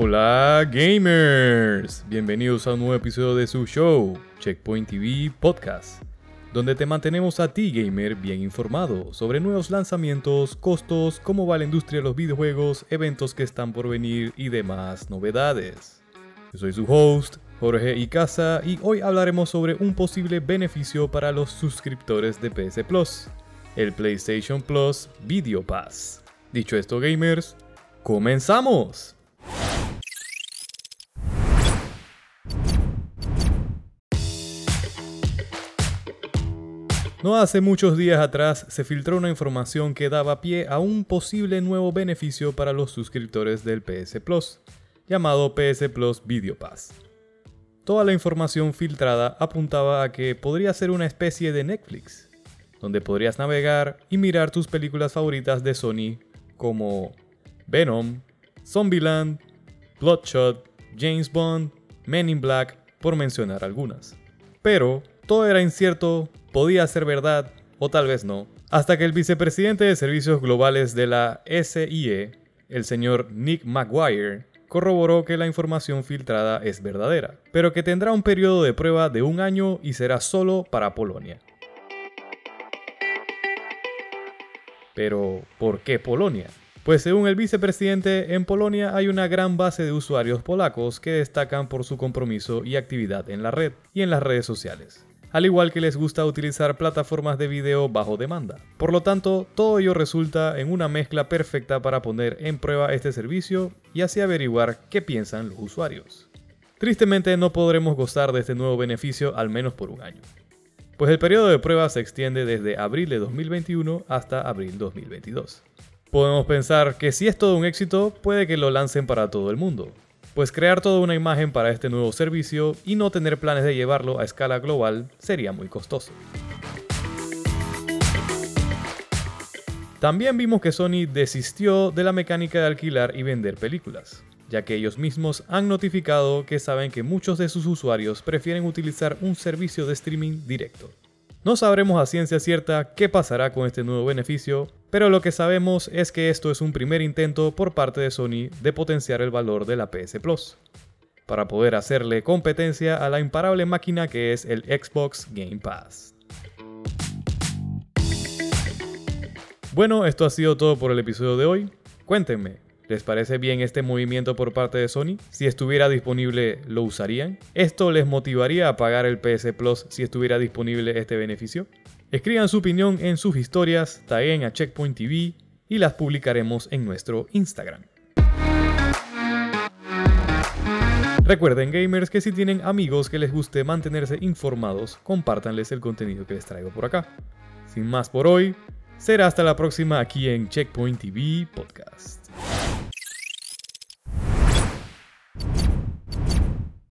Hola gamers, bienvenidos a un nuevo episodio de su show, Checkpoint TV Podcast, donde te mantenemos a ti gamer bien informado sobre nuevos lanzamientos, costos, cómo va la industria de los videojuegos, eventos que están por venir y demás novedades. Yo soy su host, Jorge Icaza, y hoy hablaremos sobre un posible beneficio para los suscriptores de PS Plus, el PlayStation Plus Video Pass. Dicho esto gamers, ¡comenzamos! No hace muchos días atrás se filtró una información que daba pie a un posible nuevo beneficio para los suscriptores del PS Plus, llamado PS Plus Video Pass. Toda la información filtrada apuntaba a que podría ser una especie de Netflix, donde podrías navegar y mirar tus películas favoritas de Sony como Venom, Zombieland, Bloodshot, James Bond, Men in Black, por mencionar algunas. Pero todo era incierto, podía ser verdad o tal vez no, hasta que el vicepresidente de Servicios Globales de la SIE, el señor Nick Maguire, corroboró que la información filtrada es verdadera, pero que tendrá un periodo de prueba de un año y será solo para Polonia. Pero, ¿por qué Polonia? Pues según el vicepresidente, en Polonia hay una gran base de usuarios polacos que destacan por su compromiso y actividad en la red y en las redes sociales al igual que les gusta utilizar plataformas de video bajo demanda. Por lo tanto, todo ello resulta en una mezcla perfecta para poner en prueba este servicio y así averiguar qué piensan los usuarios. Tristemente no podremos gozar de este nuevo beneficio al menos por un año, pues el periodo de prueba se extiende desde abril de 2021 hasta abril 2022. Podemos pensar que si es todo un éxito, puede que lo lancen para todo el mundo, pues crear toda una imagen para este nuevo servicio y no tener planes de llevarlo a escala global sería muy costoso. También vimos que Sony desistió de la mecánica de alquilar y vender películas, ya que ellos mismos han notificado que saben que muchos de sus usuarios prefieren utilizar un servicio de streaming directo. No sabremos a ciencia cierta qué pasará con este nuevo beneficio, pero lo que sabemos es que esto es un primer intento por parte de Sony de potenciar el valor de la PS Plus, para poder hacerle competencia a la imparable máquina que es el Xbox Game Pass. Bueno, esto ha sido todo por el episodio de hoy. Cuéntenme, ¿Les parece bien este movimiento por parte de Sony? Si estuviera disponible, ¿lo usarían? ¿Esto les motivaría a pagar el PS Plus si estuviera disponible este beneficio? Escriban su opinión en sus historias, taguen a Checkpoint TV y las publicaremos en nuestro Instagram. Recuerden gamers que si tienen amigos que les guste mantenerse informados, compártanles el contenido que les traigo por acá. Sin más por hoy, será hasta la próxima aquí en Checkpoint TV Podcast.